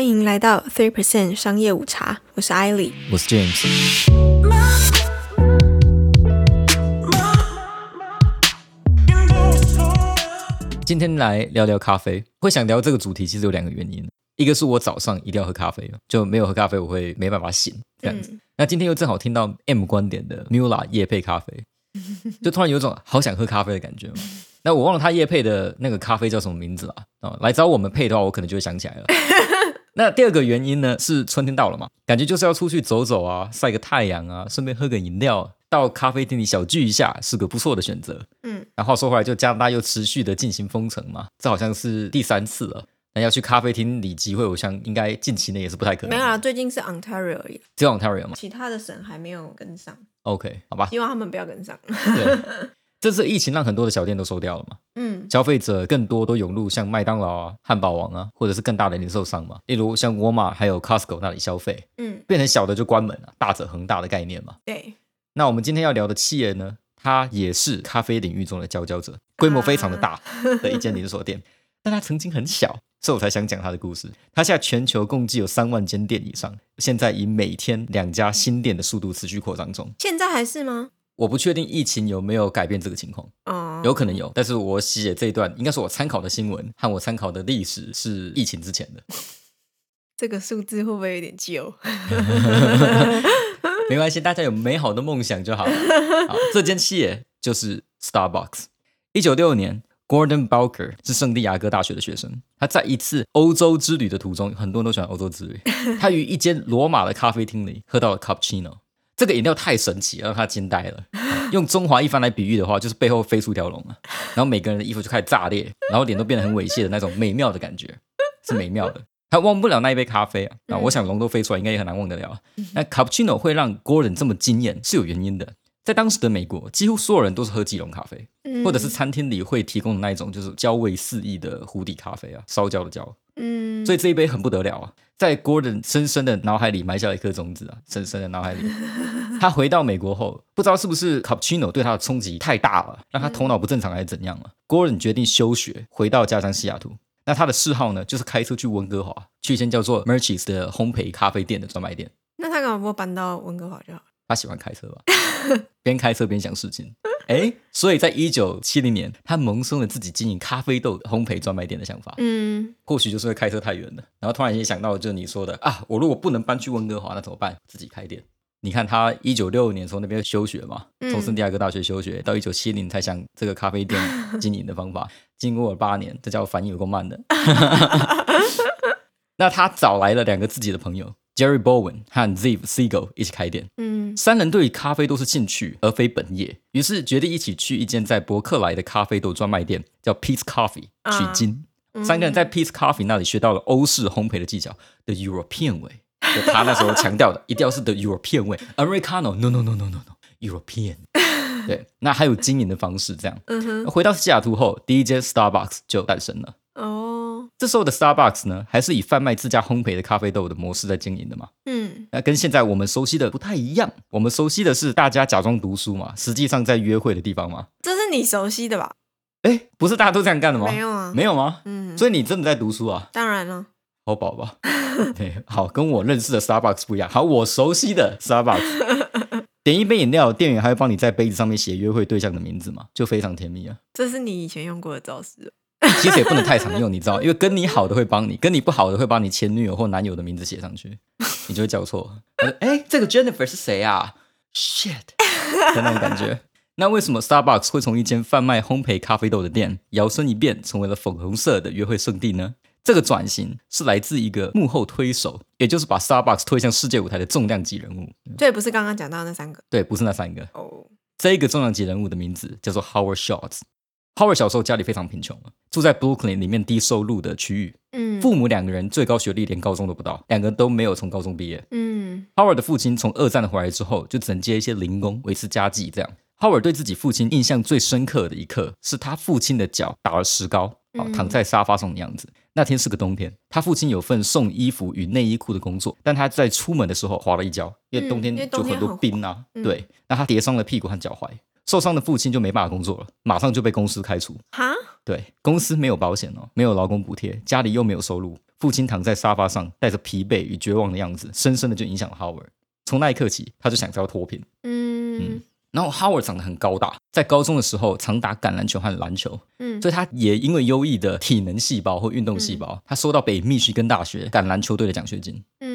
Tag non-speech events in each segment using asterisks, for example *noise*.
欢迎来到 Three Percent 商业午茶，我是艾莉。我是 James。今天来聊聊咖啡。会想聊这个主题，其实有两个原因。一个是我早上一定要喝咖啡，就没有喝咖啡我会没办法醒这样子。那今天又正好听到 M 观点的 Mula 夜配咖啡，就突然有种好想喝咖啡的感觉嘛。*laughs* 那我忘了他夜配的那个咖啡叫什么名字了啊？来找我们配的话，我可能就会想起来了。那第二个原因呢，是春天到了嘛，感觉就是要出去走走啊，晒个太阳啊，顺便喝个饮料，到咖啡厅里小聚一下，是个不错的选择。嗯，然后说回来，就加拿大又持续的进行封城嘛，这好像是第三次了。那要去咖啡厅里集会，我想应该近期内也是不太可能。没有啊，最近是 Ontario 而已，只有 Ontario 嘛其他的省还没有跟上，？OK，好吧。希望他们不要跟上。对，*laughs* 这次疫情让很多的小店都收掉了嘛，嗯消费者更多都涌入像麦当劳啊、汉堡王啊，或者是更大的零售商嘛，例如像沃尔玛还有 Costco 那里消费，嗯，变成小的就关门了，大者恒大的概念嘛。对，那我们今天要聊的企业呢，它也是咖啡领域中的佼佼者，规模非常的大的一间连锁店，*laughs* 但它曾经很小，所以我才想讲它的故事。它现在全球共计有三万间店以上，现在以每天两家新店的速度持续扩张中。现在还是吗？我不确定疫情有没有改变这个情况，哦，有可能有，但是我写这一段应该是我参考的新闻和我参考的历史是疫情之前的，*laughs* 这个数字会不会有点旧？*laughs* 没关系，大家有美好的梦想就好了。*laughs* 好，这间企业就是 Starbucks。一九六六年，Gordon Bowker 是圣地亚哥大学的学生。他在一次欧洲之旅的途中，很多人都喜欢欧洲之旅。他于一间罗马的咖啡厅里喝到了 cappuccino。这个饮料太神奇了，让他惊呆了。*laughs* 用中华一番来比喻的话，就是背后飞出一条龙啊，然后每个人的衣服就开始炸裂，然后脸都变得很猥亵的那种美妙的感觉，是美妙的。他忘不了那一杯咖啡啊！啊，我想龙都飞出来，应该也很难忘得了啊。那 cappuccino 会让 Gordon 这么惊艳是有原因的。在当时的美国，几乎所有人都是喝即溶咖啡，嗯或者是餐厅里会提供的那一种就是焦味四溢的湖底咖啡啊，烧焦的焦。嗯，所以这一杯很不得了啊，在 Gordon 深深的脑海里埋下了一颗种子啊，深深的脑海里。*laughs* 他回到美国后，不知道是不是 cappuccino 对他的冲击太大了，让他头脑不正常还是怎样了。Gordon 决定休学，回到家乡西雅图。那他的嗜好呢，就是开车去温哥华，去一间叫做 Merchis 的烘焙咖啡店的专卖店。那他干嘛不搬到温哥华就好？他喜欢开车吧，*laughs* 边开车边想事情。哎，所以在一九七零年，他萌生了自己经营咖啡豆烘焙专卖店的想法。嗯，或许就是会开车太远了，然后突然间想到，就是你说的啊，我如果不能搬去温哥华，那怎么办？自己开店。你看他一九六五年从那边休学嘛，嗯从圣地亚哥大学休学，到一九七零才想这个咖啡店经营的方法，*laughs* 经过了八年，这叫反应有够慢的。*laughs* 那他找来了两个自己的朋友 Jerry Bowen 和 Ziv Siegel 一起开店，嗯三人对咖啡都是兴趣而非本业，于是决定一起去一间在伯克莱的咖啡豆专卖店，叫 Peace Coffee 啊取经。嗯三个人在 Peace Coffee 那里学到了欧式烘焙的技巧，The European way。就他那时候强调的，一定要是 The European way，Americano，no no no no no no，European。对，那还有经营的方式，这样。嗯哼，回到西雅图后，第一间 Starbucks 就诞生了。哦，这时候的 Starbucks 呢，还是以贩卖自家烘焙的咖啡豆的模式在经营的嘛。嗯那跟现在我们熟悉的不太一样，我们熟悉的是大家假装读书嘛，实际上在约会的地方嘛。这是你熟悉的吧？哎，不是大家都这样干的吗？没有啊，没有吗？嗯，所以你真的在读书啊？当然了，好宝宝，*laughs* 对，好，跟我认识的 Starbucks 不一样。好，我熟悉的 Starbucks，*laughs* 点一杯饮料，店员还会帮你在杯子上面写约会对象的名字嘛，就非常甜蜜啊。这是你以前用过的招式。其实也不能太常用，你知道，因为跟你好的会帮你，跟你不好的会把你前女友或男友的名字写上去，你就会叫错。哎，这个 Jennifer 是谁啊？Shit 的那种感觉。那为什么 Starbucks 会从一间贩卖烘焙咖啡豆的店摇身一变成为了粉红色的约会圣地呢？这个转型是来自一个幕后推手，也就是把 Starbucks 推向世界舞台的重量级人物。对，不是刚刚讲到那三个对，不是那三个，哦。这个重量级人物的名字叫做 Howard Schultz。Howard 小时候家里非常贫穷，住在 Brooklyn 里面低收入的区域，嗯父母两个人最高学历连高中都不到，两个人都没有从高中毕业。嗯 Howard 的父亲从二战回来之后，就只能接一些零工维持家计。这样，Howard 对自己父亲印象最深刻的一刻，是他父亲的脚打了石膏，啊，嗯躺在沙发上的样子。那天是个冬天，他父亲有份送衣服与内衣裤的工作，但他在出门的时候滑了一跤，因为冬天就很多冰啊，嗯对，那他跌伤了屁股和脚踝。受伤的父亲就没办法工作了，马上就被公司开除。哈，对，公司没有保险哦，没有劳工补贴，家里又没有收入，父亲躺在沙发上，带着疲惫与绝望的样子，深深的就影响了 Howard。从那一刻起，他就想着要脱贫。嗯然后 Howard 长得很高大，在高中的时候常打橄榄球和篮球，嗯所以他也因为优异的体能细胞或运动细胞，他收到北密西根大学橄榄球队的奖学金。嗯，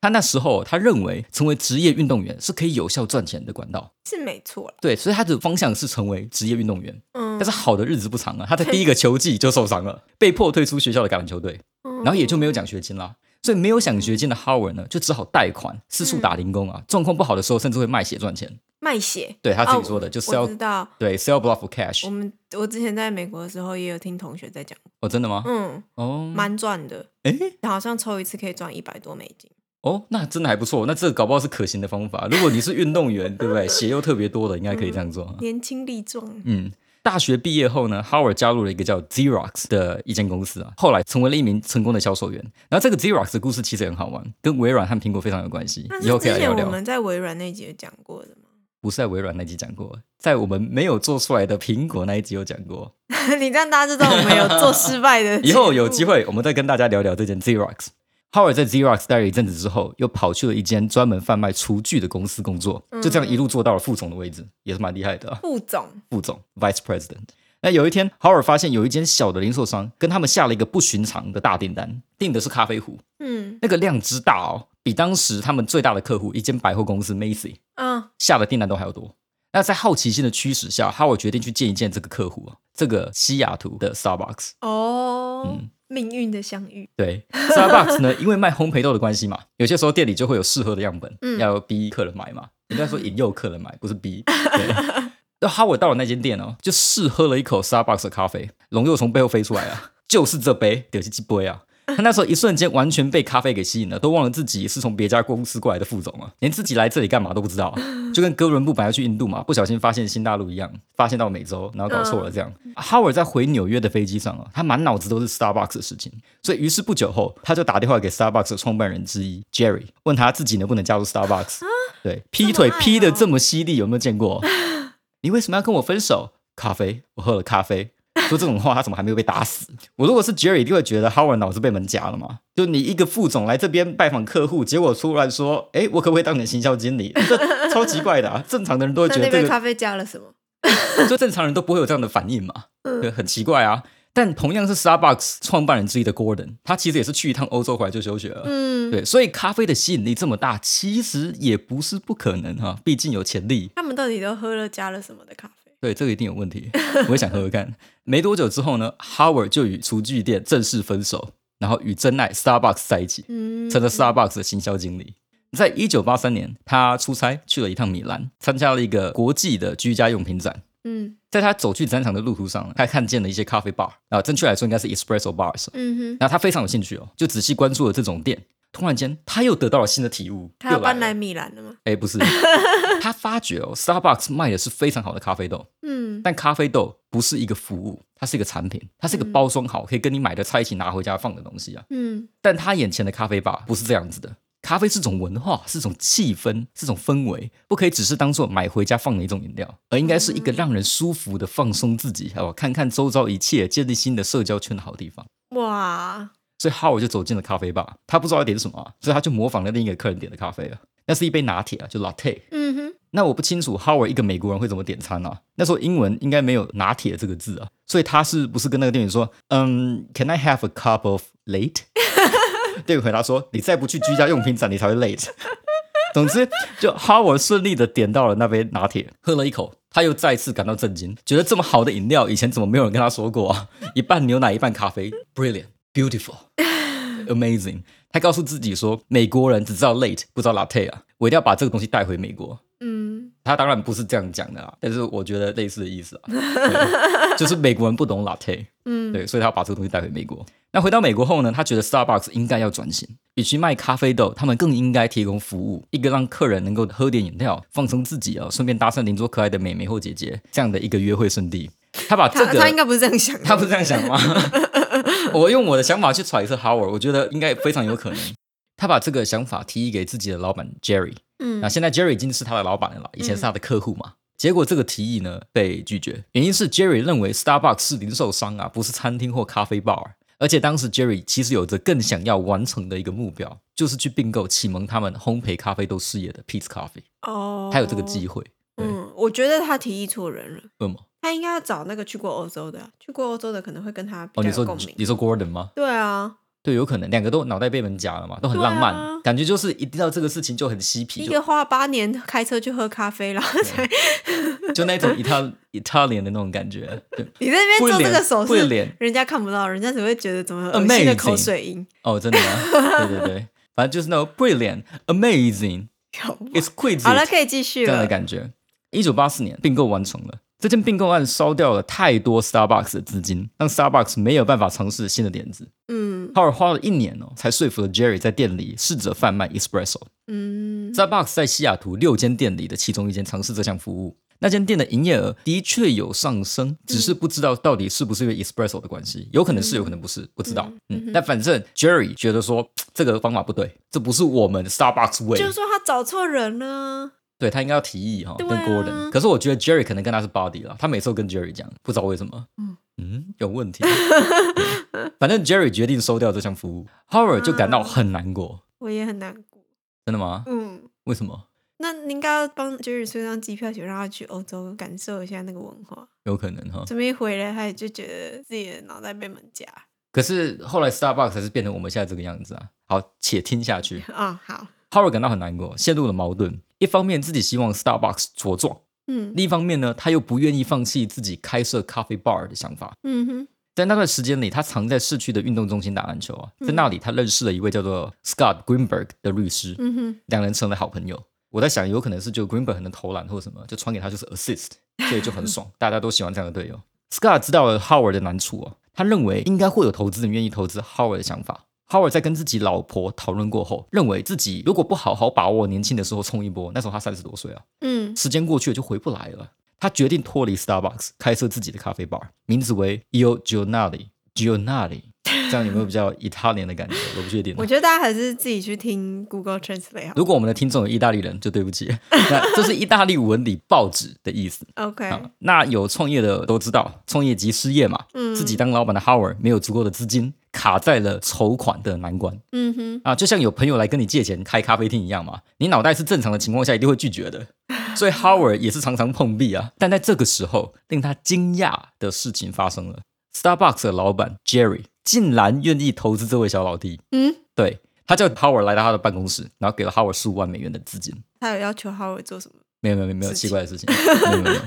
他那时候他认为成为职业运动员是可以有效赚钱的管道，是没错了。对，所以他的方向是成为职业运动员。嗯，但是好的日子不长啊，他在第一个球季就受伤了，被迫退出学校的橄榄球队，嗯然后也就没有奖学金啦。所以没有奖学金的 Howard 呢，就只好贷款，四处打零工啊。状况不好的时候，甚至会卖血赚钱。卖血，对他自己哦说的，就是 sell 知道。对 sell blood for cash 我。们我之前在美国的时候也有听同学在讲，哦，真的吗？嗯，哦，蛮赚的，哎，好像抽一次可以赚一百多美金。哦，那真的还不错。那这个搞不好是可行的方法。如果你是运动员，*laughs* 对不对？血又特别多的，应该可以这样做。年轻力壮，嗯，大学毕业后呢，Howard 加入了一个叫 Xerox 的一间公司啊，后来成为了一名成功的销售员。然后这个 Xerox 的故事其实很好玩，跟微软和苹果非常有关系那，以后可以来聊聊。们在微软那集有讲过的吗？不是在微软那集讲过，在我们没有做出来的苹果那一集有讲过。*laughs* 你这样大家知道我们有做失败的。以后有机，会我们再跟大家聊聊这件 Xerox。Howard 在 Xerox 待了一阵子之后，又跑去了一间专门贩卖厨具的公司工作，就这样一路做到了副总的位置，也是蛮厉害的啊、副总，副总 Vice President。那有一天，Howard 发现有一间小的零售商跟他们下了一个不寻常的大订单，订的是咖啡壶，嗯。那个量之大哦，比当时他们最大的客户一间百货公司 Macy 啊，下的订单都还要多。那在好奇心的驱使下，Howard 决定去见一见这个客户啊，这个西雅图的 Starbucks。哦，嗯命运的相遇，对，Starbucks 呢，*laughs* 因为卖烘焙豆的关系嘛，有些时候店里就会有适合的样本，嗯要逼客人买嘛。应该说引诱客人买，不是逼。对。*laughs* 那哈，维到了那间店哦，就试喝了一口 Starbucks 的咖啡，龙又从背后飞出来啊，就是这杯，就是这杯啊。他那时候一瞬间完全被咖啡给吸引了，都忘了自己是从别家公司过来的副总啊，连自己来这里干嘛都不知道啊，*laughs* 就跟哥伦布本来要去印度嘛，不小心发现新大陆一样，发现到美洲，然后搞错了这样。哈尔在回纽约的飞机上啊，他满脑子都是 Starbucks 的事情，所以于是不久后，他就打电话给 Starbucks 的创办人之一 Jerry，问他自己能不能加入 Starbucks。对，劈腿劈的哦这么犀利，有没有见过？*laughs* 你为什么要跟我分手？咖啡，我喝了咖啡。说这种话，他怎么还没有被打死？我如果是 Jerry，一定会觉得 Howard 脑子被门夹了嘛？就你一个副总来这边拜访客户，结果突然说，哎，我可不可以当你的行销经理？这超奇怪的啊！*laughs* 正常的人都会那觉得这个，那杯咖啡加了什么？*laughs* 就正常人都不会有这样的反应嘛，对，很奇怪啊。但同样是 Starbucks 创办人之一的 Gordon，他其实也是去一趟欧洲回来就休学了。嗯，对，所以咖啡的吸引力这么大，其实也不是不可能哈，毕竟有潜力。他们到底都喝了加了什么的咖啡？对，这个一定有问题，我也想喝喝看。没多久之后呢，Howard 就与厨具店正式分手，然后与真爱 Starbucks 在一起，嗯，成了 Starbucks 的行销经理。在一九八三年，他出差去了一趟米兰，参加了一个国际的居家用品展。嗯在他走去展场的路途上呢，他看见了一些咖啡 bar 啊，正确来说应该是 espresso bars。嗯哼，那他非常有兴趣哦，就仔细关注了这种店。突然间，他又得到了新的体悟。他要又搬来米兰了吗？哎，不是，*laughs* 他发觉哦，Starbucks 卖的是非常好的咖啡豆，嗯但咖啡豆不是一个服务，它是一个产品，它是一个包装好，可以跟你买的菜一起拿回家放的东西啊。嗯但他眼前的咖啡吧不是这样子的，咖啡是种文化，是种气氛，是种氛围，不可以只是当做买回家放的一种饮料，而应该是一个让人舒服的放松自己，还有看看周遭一切，建立新的社交圈的好地方。哇，所以 Howard 就走进了咖啡吧，他不知道要点什么、啊，所以他就模仿了另一个客人点的咖啡啊，那是一杯拿铁啊，就 latte。嗯哼，那我不清楚 Howard 一个美国人会怎么点餐啊？那时候英文应该没有拿铁这个字啊，所以他是不是跟那个店员说，嗯，Can I have a cup of late？*laughs* 店员回答说，你再不去居家用品展，你才会 late。*laughs* 总之，就 Howard 顺利的点到了那杯拿铁，喝了一口，他又再次感到震惊，觉得这么好的饮料，以前怎么没有人跟他说过啊？一半牛奶，一半咖啡，brilliant, beautiful, amazing。他告诉自己说，美国人只知道 late，不知道 latte 啊，我一定要把这个东西带回美国。嗯他当然不是这样讲的啦，但是我觉得类似的意思啊，就是美国人不懂 latte，嗯，对，所以他要把这个东西带回美国。那回到美国后呢，他觉得 Starbucks 应该要转型，与其卖咖啡豆，他们更应该提供服务，一个让客人能够喝点饮料，放松自己啊，顺便搭讪邻桌可爱的美眉或姐姐这样的一个约会圣地。他把这个他他应该不是这样想的，他不是这样想吗？*laughs* 我用我的想法去揣测 Howard，我觉得应该非常有可能。他把这个想法提议给自己的老板 Jerry，嗯那现在 Jerry 已经是他的老板了，以前是他的客户嘛。结果这个提议呢被拒绝，原因是 Jerry 认为 Starbucks 是零售商啊，不是餐厅或咖啡 bar，而且当时 Jerry 其实有着更想要完成的一个目标，就是去并购启蒙他们烘焙咖啡豆事业的 Peace Coffee，哦，他有这个机会。嗯，我觉得他提议错人了。为什么？他应该要找那个去过欧洲的啊，去过欧洲的可能会跟他比哦，你说较有共鸣。你说 Gordon 吗？对啊，对，有可能两个都脑袋被门夹了嘛，都很浪漫，对啊感觉就是一听到这个事情就很嬉皮，一个花八年开车去喝咖啡，然后才就那种 Ital Italian 的那种感觉。对，你在那边做这个手势，不脸人家看不到，人家只会觉得怎么恶心的 Amazing 口水音。哦，真的吗？对对对，反正就是那种 brilliant、amazing、exquisite 好了，可以继续这样的了。感觉。一九八四年并购完成了，这件并购案烧掉了太多 Starbucks 的资金，让 Starbucks 没有办法尝试新的点子。嗯浩尔花了一年哦，才说服了 Jerry 在店里试着贩卖 espresso。嗯 Starbucks 在西雅图六间店里的其中一间尝试这项服务，那间店的营业额的确有上升，只是不知道到底是不是因为 espresso 的关系，有可能是，有可能不是，不知道。嗯，但反正 Jerry 觉得说这个方法不对，这不是我们 Starbucks way，就是说他找错人了。对他应该要提议哈，跟 Gordon。可是我觉得 Jerry 可能跟他是 body 了，他每次都跟 Jerry 讲，不知道为什么。嗯嗯，有问题。对反正 Jerry 决定收掉这项服务，Howard 就感到很难过。我也很难过。真的吗？嗯，为什么？那你应该要帮 Jerry 出张机票钱，让他去欧洲感受一下那个文化。有可能哈。这么一回来，他也就觉得自己的脑袋被门夹。可是后来 Starbucks 还是变成我们现在这个样子啊。好，且听下去。啊、*laughs* 好，Howard 感到很难过，陷入了矛盾。一方面自己希望 Starbucks 茁壮，嗯另一方面呢，他又不愿意放弃自己开设咖啡 bar 的想法。嗯哼，在那段时间里，他常在市区的运动中心打篮球啊，嗯在那里他认识了一位叫做 Scott Greenberg 的律师，嗯哼，两人成了好朋友。我在想，有可能是就 Greenberg 很能投篮或什么，就传给他就是 assist，所以就很爽，*laughs* 大家都喜欢这样的队友。Scott 知道了 Howard 的难处哦，他认为应该会有投资人愿意投资 Howard 的想法。Howard 在跟自己老婆讨论过后，认为自己如果不好好把握年轻的时候冲一波，那时候他三十多岁啊，嗯时间过去了就回不来了。他决定脱离 Starbucks，开设自己的咖啡 bar，名字为 Io Giornali。Giornali，这样有没有比较 Italian 的感觉？我不确定啊。我觉得大家还是自己去听 Google Translate 好。如果我们的听众有意大利人，就对不起，那这是意大利文里报纸的意思 *laughs* OK，啊。那有创业的都知道，创业即失业嘛。嗯自己当老板的 Howard 没有足够的资金，卡在了筹款的难关嗯哼，啊。就像有朋友来跟你借钱开咖啡厅一样嘛，你脑袋是正常的情况下一定会拒绝的。*laughs* 所以 Howard 也是常常碰壁啊。但在这个时候，令他惊讶的事情发生了：Starbucks 的老板 Jerry 竟然愿意投资这位小老弟。嗯，对他叫 Howard 来到他的办公室，然后给了 Howard 数万美元的资金。他有要求 Howard 做什么？没有没有没有没有奇怪的事情，没有没有。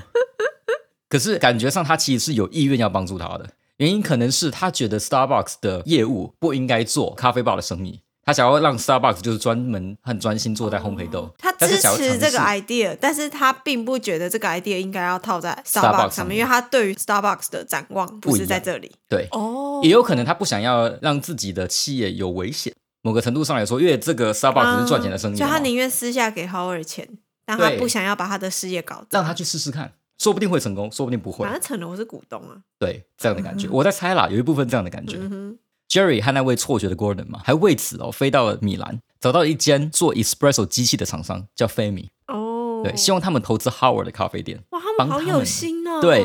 可是感觉上他其实是有意愿要帮助他的，原因可能是他觉得 Starbucks 的业务不应该做咖啡吧的生意，他想要让 Starbucks 就是专门很专心做在烘焙豆。他支持这个 idea，但是他并不觉得这个 idea 应该要套在 Starbucks 上面，因为他对于 Starbucks 的展望不是在这里。对，哦也有可能他不想要让自己的企业有危险。某个程度上来说，因为这个 Starbucks 是赚钱的生意嘛，就他宁愿私下给 Howard 钱，但他不想要把他的事业搞。让他去试试看，说不定会成功，说不定不会反。正成了我是股东啊。对，这样的感觉，*laughs* 我在猜啦，有一部分这样的感觉。嗯，Jerry 和那位辍学的 Gordon 嘛，还为此哦飞到了米兰，找到了一间做 espresso 机器的厂商，叫 Femi。哦，对，希望他们投资 Howard 的咖啡店。哇，他们好有心哦。对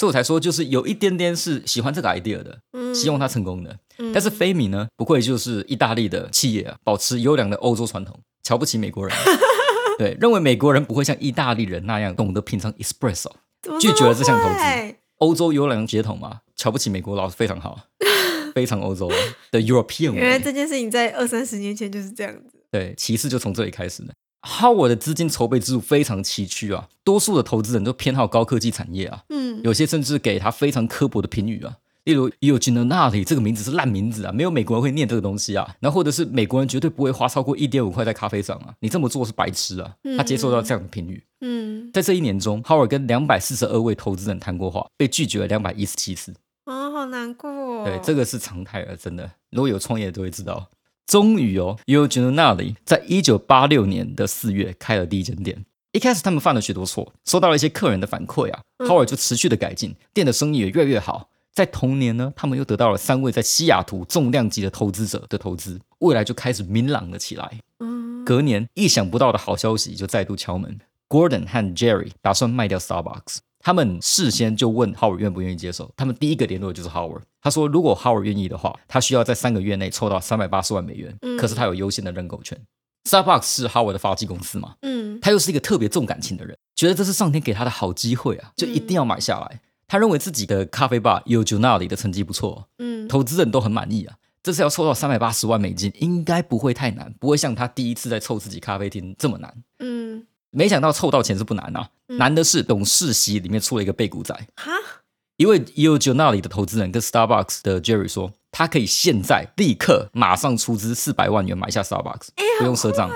所以我才说，就是有一点点是喜欢这个 idea 的，嗯希望他成功的。嗯但是 Femi 呢，不愧就是意大利的企业啊，保持优良的欧洲传统，瞧不起美国人。*laughs* 对，认为美国人不会像意大利人那样懂得品尝 espresso。拒绝了这项投资欧洲优良血统嘛，瞧不起美国佬非常好，*laughs* 非常欧洲的 European 原来。这件事情在二三十年前就是这样子。对，歧视就从这里开始的。Howard 的资金筹备之路非常崎岖啊，多数的投资人都偏好高科技产业啊，嗯，有些甚至给他非常刻薄的评语啊，例如 e e a l i 这个名字是烂名字啊，没有美国人会念这个东西啊，然后或者是美国人绝对不会花超过一点五块在咖啡上啊，你这么做是白痴啊，他接受到这样的评语。嗯，在这一年中，Howard 跟两百四十二位投资人谈过话，被拒绝了两百一十七次。啊，好难过哦。对，这个是常态了，真的。如果有创业的都会知道。终于哦 e e a l i 在一九八六年的四月开了第一间店。一开始他们犯了许多错，收到了一些客人的反馈啊、嗯 h o w a r d 就持续的改进，店的生意也越来越好。在同年呢，他们又得到了三位在西雅图重量级的投资者的投资，未来就开始明朗了起来。嗯，隔年，意想不到的好消息就再度敲门。Gordon 和 Jerry 打算卖掉 Starbucks，他们事先就问 Howard 愿不愿意接手，他们第一个联络的就是 Howard。他说，如果 Howard 愿意的话，他需要在三个月内凑到三百八十万美元，嗯可是他有优先的认购权。Starbucks 是 Howard 的发迹公司嘛，嗯他又是一个特别重感情的人，觉得这是上天给他的好机会啊，就一定要买下来。他认为自己的咖啡吧有 Junali 的成绩不错，嗯投资人都很满意啊。这次要凑到三百八十万美金，应该不会太难，不会像他第一次在凑自己咖啡厅这么难。嗯，没想到凑到钱是不难啊，嗯难的是董事席里面出了一个背股仔。哈，因为 e o j o n a l i 的投资人跟 Starbucks 的 Jerry 说，他可以现在立刻马上出资四百万元买下 Starbucks，、不用赊账。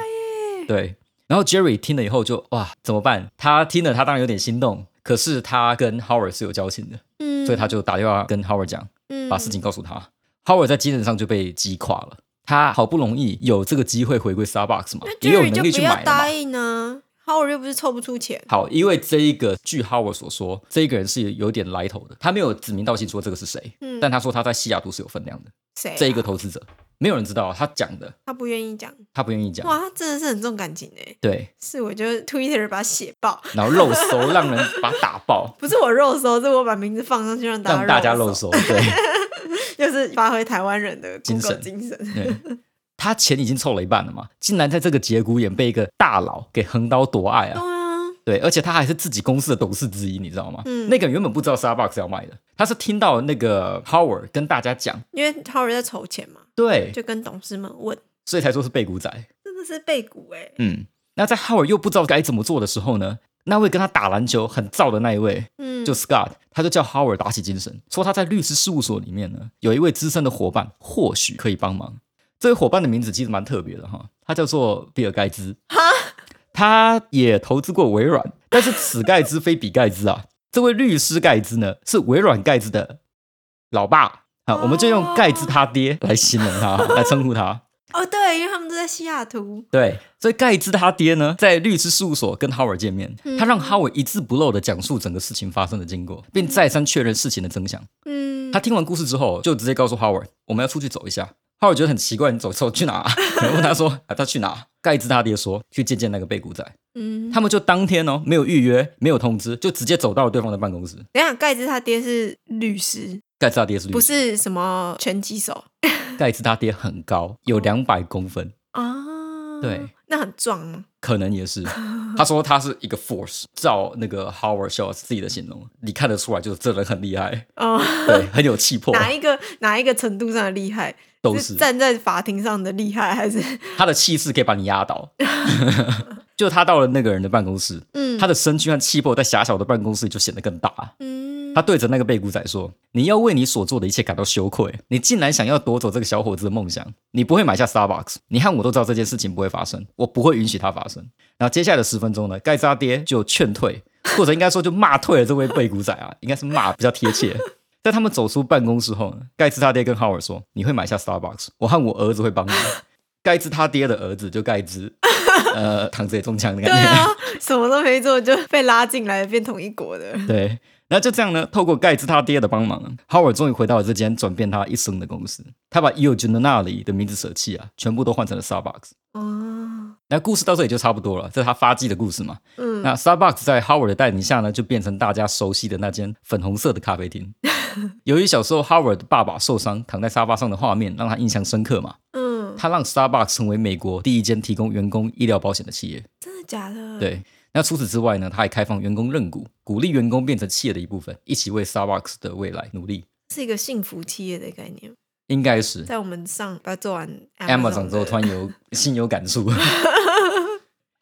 对，然后 Jerry 听了以后就哇怎么办？他听了他当然有点心动，可是他跟 Howard 是有交情的，嗯，所以他就打电话跟 Howard 讲，嗯把事情告诉他。Howard 在精神上就被击垮了。他好不容易有这个机会回归 Starbucks 嘛，那也有能力不要去买答。应呢，Howard 又不是凑不出钱，好，因为这一个，据 Howard 所说，这一个人是有点来头的，他没有指名道姓说这个是谁，嗯但他说他在西雅图是有分量的。谁啊？这一个投资者，没有人知道他讲的，他不愿意讲，他不愿意讲。哇，他真的是很重感情哎，对，是我就 Twitter 把他写爆，然后肉搜让人把他打爆，*laughs* 不是我肉搜，是我把名字放上去让大家让大家肉搜，对。*laughs* 就是发挥台湾人的精神。精神。对，他钱已经凑了一半了嘛，竟然在这个节骨眼被一个大佬给横刀夺爱啊！对而且他还是自己公司的董事之一，你知道吗？嗯。那个人原本不知道 Starbucks 要卖的，他是听到那个 Howard 跟大家讲，因为 Howard 在筹钱嘛，对，就跟董事们问，所以才说是背股仔。真的是背骨哎，嗯，那在 Howard 又不知道该怎么做的时候呢，那位跟他打篮球很燥的那一位，嗯，就 Scott，他就叫 Howard 打起精神，说他在律师事务所里面呢有一位资深的伙伴，或许可以帮忙。这位伙伴的名字其实蛮特别的哈，他叫做比尔盖茨，他也投资过微软，但是此盖茨非彼盖茨啊。*laughs* 这位律师盖茨呢是微软盖茨的老爸啊，我们就用盖茨他爹来形容他，*laughs* 来称呼他。哦对，因为他们都在西雅图，对，所以盖茨他爹呢，在律师事务所跟 Howard 见面，他让 Howard 一字不漏的讲述整个事情发生的经过，并再三确认事情的真相。嗯，他听完故事之后，就直接告诉 Howard，我们要出去走一下。Howard 觉得很奇怪，你走走去哪、*laughs* 啊？问他说，啊，他去哪？盖茨他爹说，去见见那个被古仔。嗯，他们就当天哦，没有预约，没有通知，就直接走到了对方的办公室。等一下盖茨他爹是律师，盖茨他爹是律不，是什么拳击手。盖茨他爹很高，有两百公分，啊，对，那很壮吗？可能也是。*laughs* 他说他是一个 force，照那个 Howard Schultz 自己的形容，你看得出来，就是这人很厉害，哦，对，很有气魄，*laughs* 哪一个哪一个程度上的厉害？都是站在法庭上的厉害，还是 *laughs* 他的气势可以把你压倒。*laughs* 就他到了那个人的办公室，嗯他的身躯和气魄在狭小的办公室就显得更大。嗯他对着那个贝古仔说：“你要为你所做的一切感到羞愧。你竟然想要夺走这个小伙子的梦想，你不会买下 Starbucks。你和我都知道这件事情不会发生，我不会允许它发生。”然后接下来的十分钟呢，盖扎爹就劝退，或者应该说就骂退了这位贝古仔啊，应该是骂比较贴切。在他们走出办公室后呢，盖茨他爹跟 Howard 说：“你会买下 Starbucks，我和我儿子会帮你。” *laughs* 盖茨他爹的儿子就盖茨，*laughs* 呃，躺着也中枪的感觉。啊，什么都没做就被拉进来变同一国的，*laughs* 对，然后就这样呢，透过盖茨他爹的帮忙，Howard 终于回到了这间转变他一生的公司。他把 e o g e n a l i 的名字舍弃啊，全部都换成了 Starbucks。哦，那故事到这里就差不多了，这是他发迹的故事嘛。嗯，那 Starbucks 在 Howard 的带领下呢，就变成大家熟悉的那间粉红色的咖啡厅。*laughs* 由于小时候 Howard 的爸爸受伤躺在沙发上的画面让他印象深刻嘛，嗯，他让 Starbucks 成为美国第一间提供员工医疗保险的企业。真的假的？，对，那除此之外呢，他还开放员工认股，鼓励员工变成企业的一部分，一起为 Starbucks 的未来努力。是一个幸福企业的概念。应该是在我们上把做完 Amazon 之后，突然有 *laughs* 心有感触。*laughs*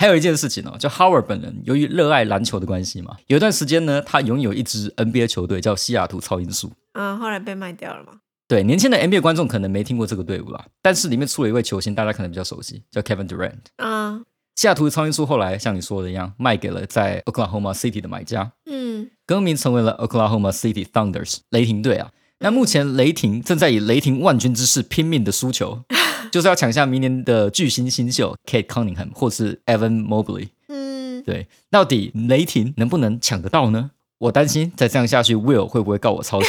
还有一件事情哦，就 Howard 本人由于热爱篮球的关系嘛，有一段时间呢，他拥有一支 NBA 球队叫西雅图超音速。嗯，后来被卖掉了嘛？对，年轻的 NBA 观众可能没听过这个队伍啦，但是里面出了一位球星，大家可能比较熟悉，叫 Kevin Durant。啊，西雅图超音速后来像你说的一样，卖给了在 Oklahoma City 的买家，嗯，更名成为了 Oklahoma City Thunders 雷霆队啊。那目前雷霆正在以雷霆万军之势拼命的输球，*laughs* 就是要抢下明年的巨星新秀 Kate Cunningham 或是 Evan Mobley。嗯，对，到底雷霆能不能抢得到呢？我担心再这样下去，Will 会不会告我抄袭？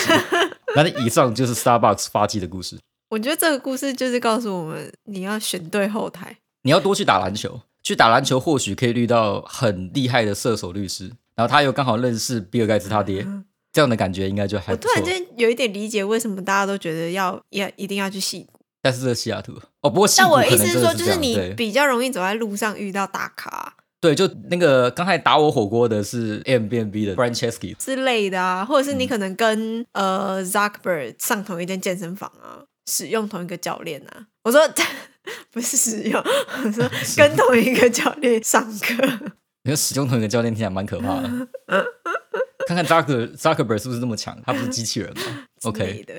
那以上就是 Starbucks 发迹的故事。*laughs* 我觉得这个故事就是告诉我们，你要选对后台。你要多去打篮球，去打篮球或许可以遇到很厉害的射手律师，然然后他又刚好认识比尔盖茨他爹，这样的感觉应该就还不错我突然。间有一点理解为什么大家都觉得要要一定要去戏谷。但是这西雅图哦，不过戏但我意思是说，就是你比较容易走在路上遇到大咖对，就那个刚才打我火锅的是 M B N B 的 Franceschi，之类的啊，或者是你嗯可能跟、呃 Zuckerberg 上同一间健身房啊，使用同一个教练啊。我说 *laughs* 不是使用，我说 *laughs* 跟同一个教练上课。你说使用同一个教练听起来蛮可怕的。*laughs* 看看 Zucker Zuckerberg 是不是这么强？他不是机器人吗？OK，的。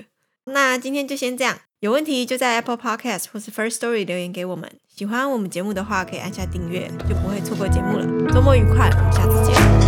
那今天就先这样，有问题就在 Apple Podcast 或是 First Story 留言给我们。喜欢我们节目的话，可以按下订阅，就不会错过节目了。周末愉快，我们下次见。